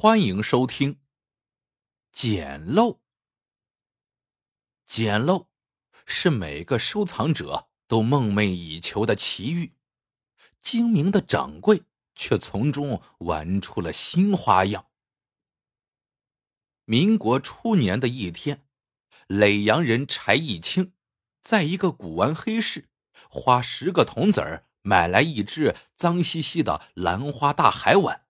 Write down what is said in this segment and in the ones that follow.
欢迎收听《捡漏》。捡漏是每个收藏者都梦寐以求的奇遇，精明的掌柜却从中玩出了新花样。民国初年的一天，耒阳人柴义清在一个古玩黑市花十个铜子儿买来一只脏兮兮的兰花大海碗。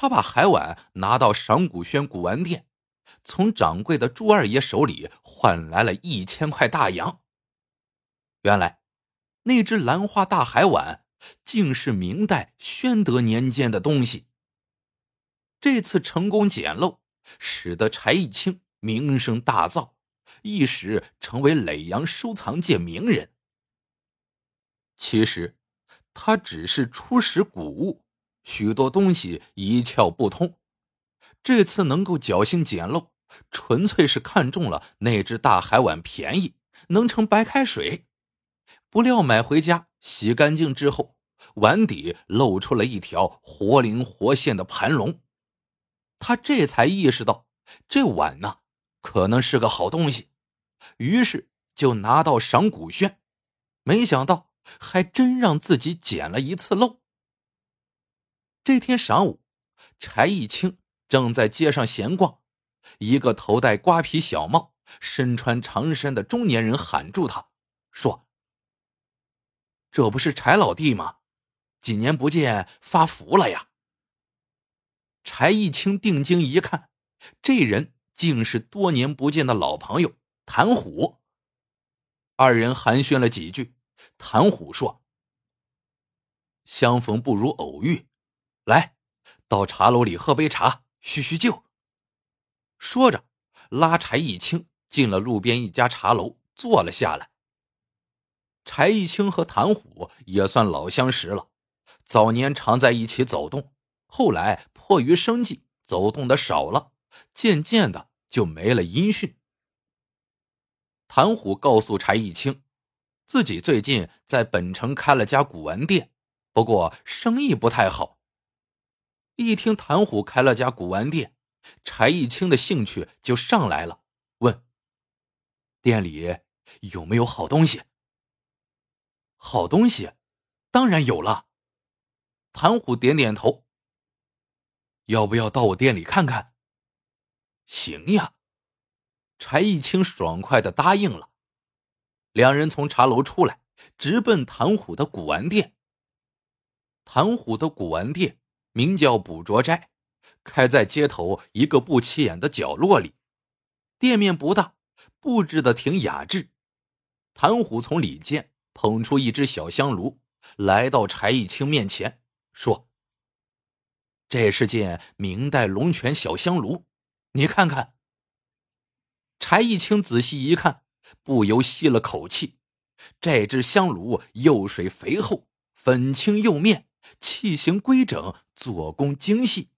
他把海碗拿到赏古轩古玩店，从掌柜的朱二爷手里换来了一千块大洋。原来，那只兰花大海碗竟是明代宣德年间的东西。这次成功捡漏，使得柴义清名声大噪，一时成为耒阳收藏界名人。其实，他只是初识古物。许多东西一窍不通，这次能够侥幸捡漏，纯粹是看中了那只大海碗便宜，能盛白开水。不料买回家洗干净之后，碗底露出了一条活灵活现的盘龙。他这才意识到这碗呢，可能是个好东西，于是就拿到赏古轩，没想到还真让自己捡了一次漏。这天晌午，柴义清正在街上闲逛，一个头戴瓜皮小帽、身穿长衫的中年人喊住他，说：“这不是柴老弟吗？几年不见，发福了呀！”柴义清定睛一看，这人竟是多年不见的老朋友谭虎。二人寒暄了几句，谭虎说：“相逢不如偶遇。”来，到茶楼里喝杯茶，叙叙旧。说着，拉柴义清进了路边一家茶楼，坐了下来。柴义清和谭虎也算老相识了，早年常在一起走动，后来迫于生计，走动的少了，渐渐的就没了音讯。谭虎告诉柴义清，自己最近在本城开了家古玩店，不过生意不太好。一听谭虎开了家古玩店，柴义清的兴趣就上来了，问：“店里有没有好东西？”“好东西，当然有了。”谭虎点点头。“要不要到我店里看看？”“行呀。”柴义清爽快的答应了。两人从茶楼出来，直奔谭虎的古玩店。谭虎的古玩店。名叫捕捉斋，开在街头一个不起眼的角落里。店面不大，布置的挺雅致。谭虎从里间捧出一只小香炉，来到柴义清面前，说：“这是件明代龙泉小香炉，你看看。”柴义清仔细一看，不由吸了口气。这只香炉釉水肥厚，粉青釉面。器型规整，做工精细。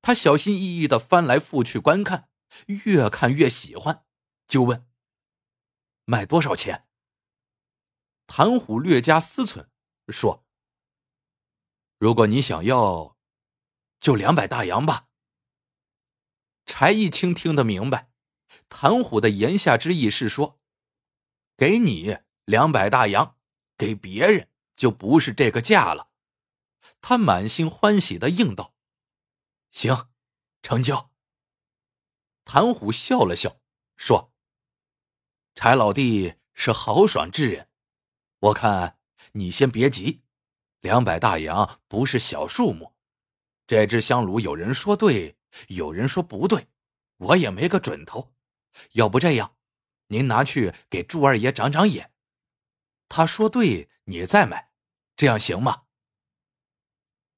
他小心翼翼的翻来覆去观看，越看越喜欢，就问：“卖多少钱？”谭虎略加思忖，说：“如果你想要，就两百大洋吧。”柴一清听得明白，谭虎的言下之意是说：“给你两百大洋，给别人就不是这个价了。”他满心欢喜的应道：“行，成交。”谭虎笑了笑，说：“柴老弟是豪爽之人，我看你先别急，两百大洋不是小数目。这只香炉有人说对，有人说不对，我也没个准头。要不这样，您拿去给朱二爷长长眼，他说对，你再买，这样行吗？”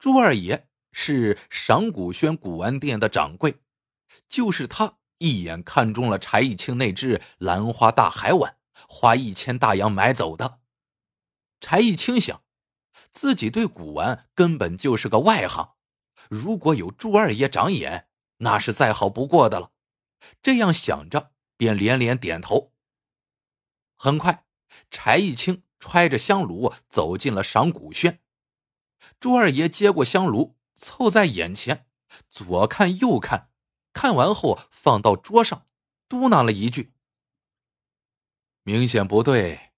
朱二爷是赏古轩古玩店的掌柜，就是他一眼看中了柴义清那只兰花大海碗，花一千大洋买走的。柴义清想，自己对古玩根本就是个外行，如果有朱二爷长眼，那是再好不过的了。这样想着，便连连点头。很快，柴义清揣着香炉走进了赏古轩。朱二爷接过香炉，凑在眼前，左看右看，看完后放到桌上，嘟囔了一句：“明显不对，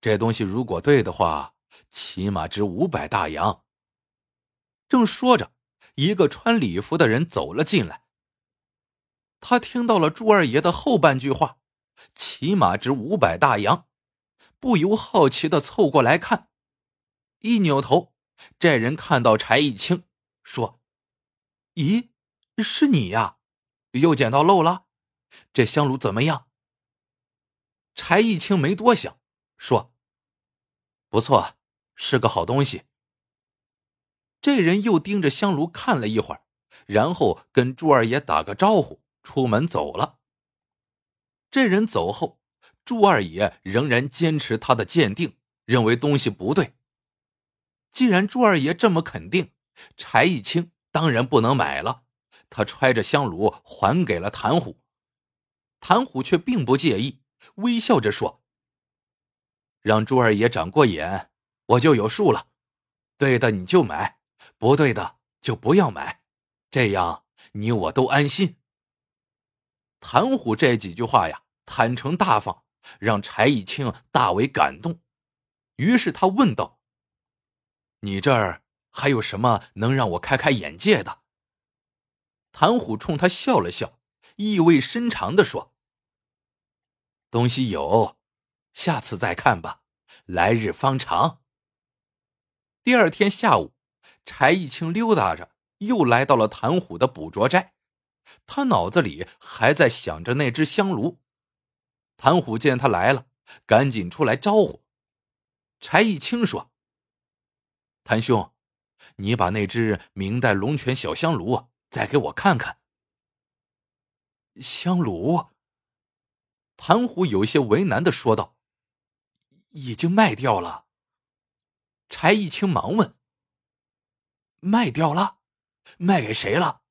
这东西如果对的话，起码值五百大洋。”正说着，一个穿礼服的人走了进来。他听到了朱二爷的后半句话，起码值五百大洋，不由好奇的凑过来看。一扭头，这人看到柴义清，说：“咦，是你呀？又捡到漏了？这香炉怎么样？”柴义清没多想，说：“不错，是个好东西。”这人又盯着香炉看了一会儿，然后跟朱二爷打个招呼。出门走了。这人走后，朱二爷仍然坚持他的鉴定，认为东西不对。既然朱二爷这么肯定，柴义清当然不能买了。他揣着香炉还给了谭虎，谭虎却并不介意，微笑着说：“让朱二爷长过眼，我就有数了。对的你就买，不对的就不要买，这样你我都安心。”谭虎这几句话呀，坦诚大方，让柴义清大为感动。于是他问道：“你这儿还有什么能让我开开眼界的？”谭虎冲他笑了笑，意味深长的说：“东西有，下次再看吧，来日方长。”第二天下午，柴义清溜达着，又来到了谭虎的捕捉寨。他脑子里还在想着那只香炉。谭虎见他来了，赶紧出来招呼。柴义清说：“谭兄，你把那只明代龙泉小香炉再给我看看。”香炉。谭虎有些为难的说道：“已经卖掉了。”柴义清忙问：“卖掉了？卖给谁了？”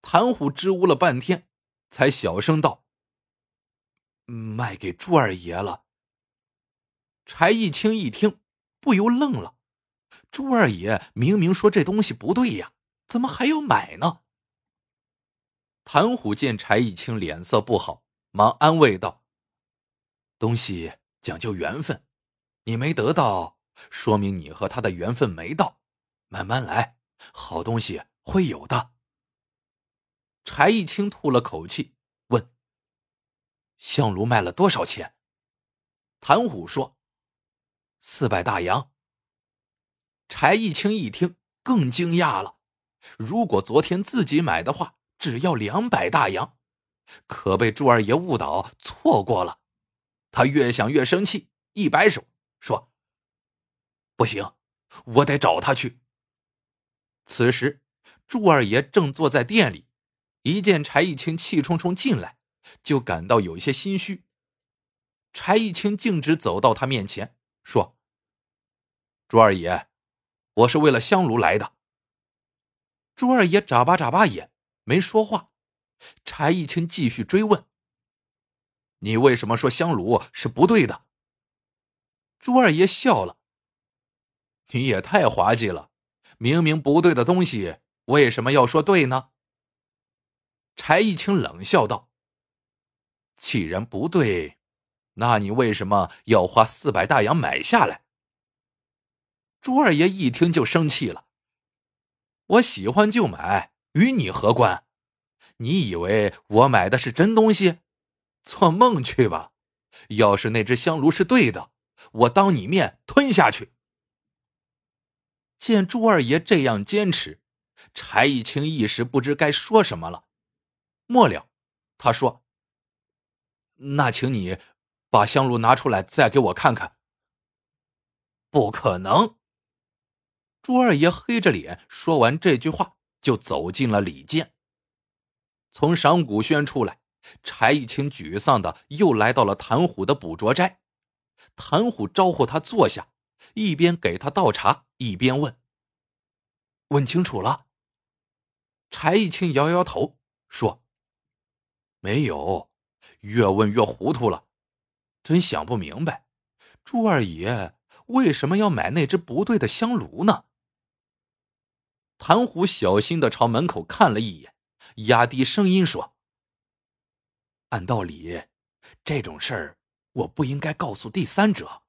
谭虎支吾了半天，才小声道：“卖给朱二爷了。”柴义清一听，不由愣了：“朱二爷明明说这东西不对呀，怎么还要买呢？”谭虎见柴义清脸色不好，忙安慰道：“东西讲究缘分，你没得到，说明你和他的缘分没到，慢慢来，好东西会有的。”柴义清吐了口气，问：“香炉卖了多少钱？”谭虎说：“四百大洋。”柴义清一听更惊讶了。如果昨天自己买的话，只要两百大洋，可被朱二爷误导，错过了。他越想越生气，一摆手说：“不行，我得找他去。”此时，朱二爷正坐在店里。一见柴义清气冲冲进来，就感到有些心虚。柴义清径直走到他面前，说：“朱二爷，我是为了香炉来的。”朱二爷眨巴眨巴眼，没说话。柴义清继续追问：“你为什么说香炉是不对的？”朱二爷笑了：“你也太滑稽了，明明不对的东西，为什么要说对呢？”柴义清冷笑道：“既然不对，那你为什么要花四百大洋买下来？”朱二爷一听就生气了：“我喜欢就买，与你何关？你以为我买的是真东西？做梦去吧！要是那只香炉是对的，我当你面吞下去。”见朱二爷这样坚持，柴义清一时不知该说什么了。末了，他说：“那请你把香炉拿出来，再给我看看。”不可能！朱二爷黑着脸说完这句话，就走进了里间。从赏古轩出来，柴玉清沮丧的又来到了谭虎的捕捉斋。谭虎招呼他坐下，一边给他倒茶，一边问：“问清楚了？”柴玉清摇摇头说。没有，越问越糊涂了，真想不明白，朱二爷为什么要买那只不对的香炉呢？谭虎小心的朝门口看了一眼，压低声音说：“按道理，这种事儿我不应该告诉第三者，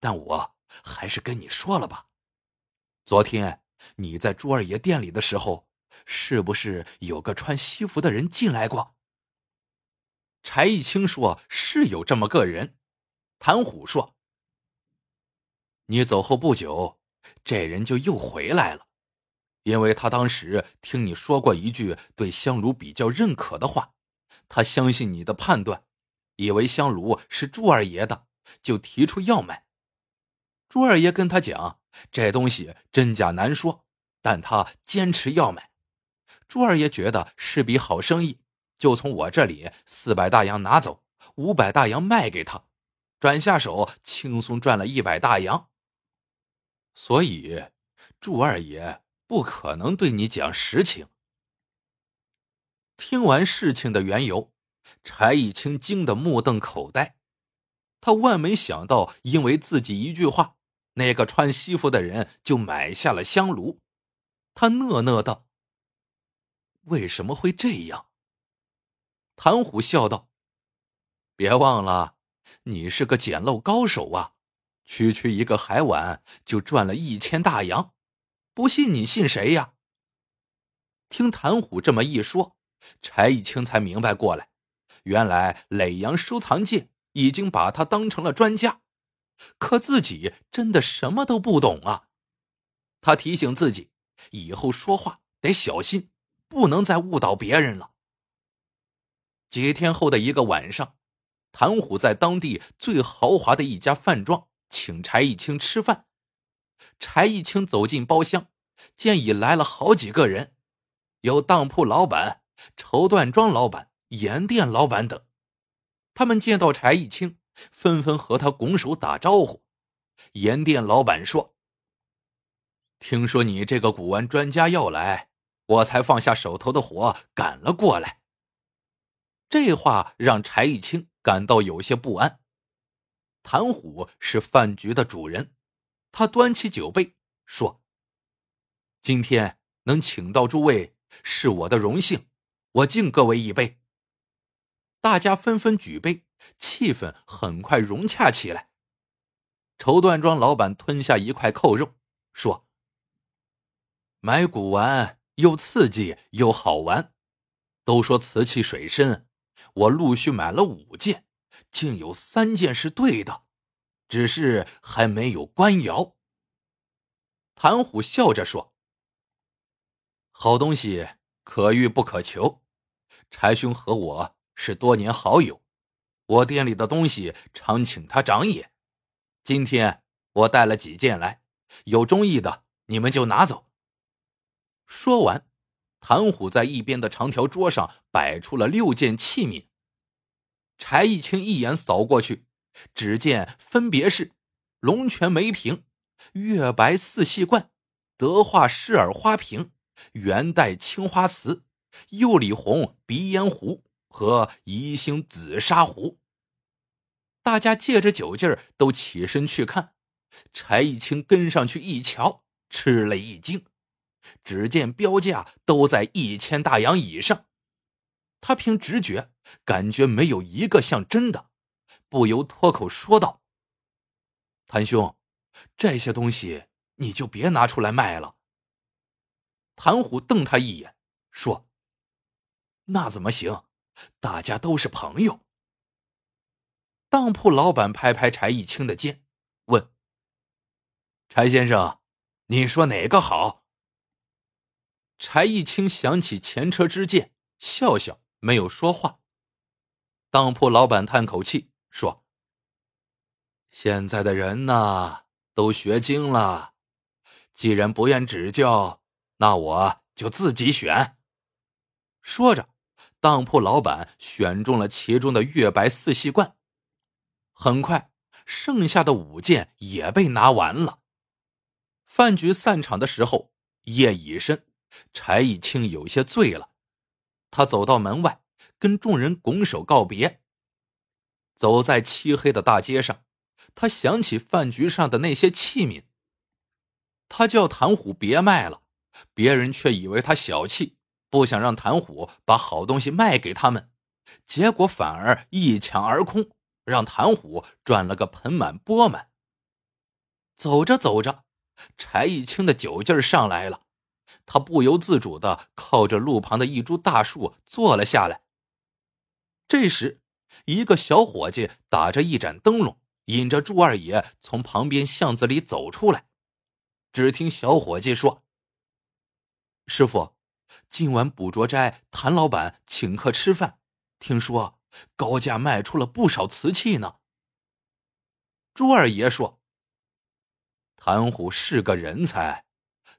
但我还是跟你说了吧。昨天你在朱二爷店里的时候，是不是有个穿西服的人进来过？”柴义清说：“是有这么个人。”谭虎说：“你走后不久，这人就又回来了。”因为他当时听你说过一句对香炉比较认可的话，他相信你的判断，以为香炉是朱二爷的，就提出要买。朱二爷跟他讲，这东西真假难说，但他坚持要买。朱二爷觉得是笔好生意，就从我这里四百大洋拿走，五百大洋卖给他，转下手轻松赚了一百大洋。所以，朱二爷。不可能对你讲实情。听完事情的缘由，柴义清惊得目瞪口呆。他万没想到，因为自己一句话，那个穿西服的人就买下了香炉。他讷讷道：“为什么会这样？”谭虎笑道：“别忘了，你是个捡漏高手啊！区区一个海碗，就赚了一千大洋。”不信你信谁呀？听谭虎这么一说，柴义清才明白过来，原来耒阳收藏界已经把他当成了专家，可自己真的什么都不懂啊！他提醒自己，以后说话得小心，不能再误导别人了。几天后的一个晚上，谭虎在当地最豪华的一家饭庄请柴义清吃饭。柴义清走进包厢，见已来了好几个人，有当铺老板、绸缎庄老板、盐店老板等。他们见到柴义清，纷纷和他拱手打招呼。盐店老板说：“听说你这个古玩专家要来，我才放下手头的活赶了过来。”这话让柴义清感到有些不安。谭虎是饭局的主人。他端起酒杯说：“今天能请到诸位是我的荣幸，我敬各位一杯。”大家纷纷举杯，气氛很快融洽起来。绸缎庄老板吞下一块扣肉，说：“买古玩又刺激又好玩，都说瓷器水深，我陆续买了五件，竟有三件是对的。”只是还没有官窑。谭虎笑着说：“好东西可遇不可求，柴兄和我是多年好友，我店里的东西常请他长眼。今天我带了几件来，有中意的你们就拿走。”说完，谭虎在一边的长条桌上摆出了六件器皿。柴义清一眼扫过去。只见分别是龙泉梅瓶、月白四细罐、德化狮耳花瓶、元代青花瓷、釉里红鼻烟壶和宜兴紫砂壶。大家借着酒劲儿都起身去看，柴义清跟上去一瞧，吃了一惊。只见标价都在一千大洋以上，他凭直觉感觉没有一个像真的。不由脱口说道：“谭兄，这些东西你就别拿出来卖了。”谭虎瞪他一眼，说：“那怎么行？大家都是朋友。”当铺老板拍拍柴义清的肩，问：“柴先生，你说哪个好？”柴义清想起前车之鉴，笑笑，没有说话。当铺老板叹口气。说：“现在的人呐，都学精了。既然不愿指教，那我就自己选。”说着，当铺老板选中了其中的月白四系罐。很快，剩下的五件也被拿完了。饭局散场的时候，夜已深，柴义清有些醉了。他走到门外，跟众人拱手告别。走在漆黑的大街上，他想起饭局上的那些器皿。他叫谭虎别卖了，别人却以为他小气，不想让谭虎把好东西卖给他们，结果反而一抢而空，让谭虎赚了个盆满钵满。走着走着，柴义清的酒劲儿上来了，他不由自主的靠着路旁的一株大树坐了下来。这时，一个小伙计打着一盏灯笼，引着朱二爷从旁边巷子里走出来。只听小伙计说：“师傅，今晚捕捉斋谭老板请客吃饭，听说高价卖出了不少瓷器呢。”朱二爷说。谭虎是个人才，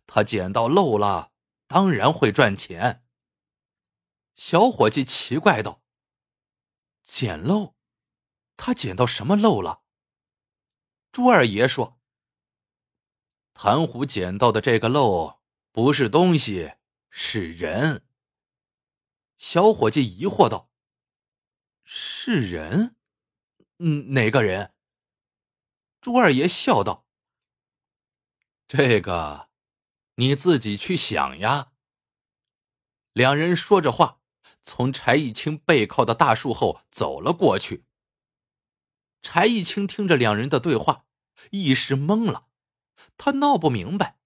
他捡到漏了，当然会赚钱。小伙计奇怪道：“捡漏？他捡到什么漏了？”朱二爷说：“谭虎捡到的这个漏，不是东西，是人。”小伙计疑惑道：“是人？嗯，哪个人？”朱二爷笑道。这个，你自己去想呀。两人说着话，从柴义清背靠的大树后走了过去。柴义清听着两人的对话，一时懵了。他闹不明白，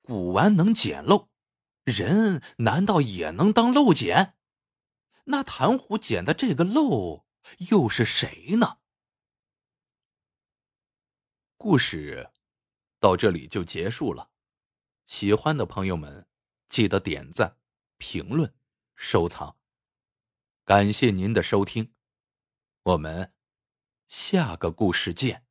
古玩能捡漏，人难道也能当漏捡？那谭虎捡的这个漏又是谁呢？故事。到这里就结束了，喜欢的朋友们记得点赞、评论、收藏，感谢您的收听，我们下个故事见。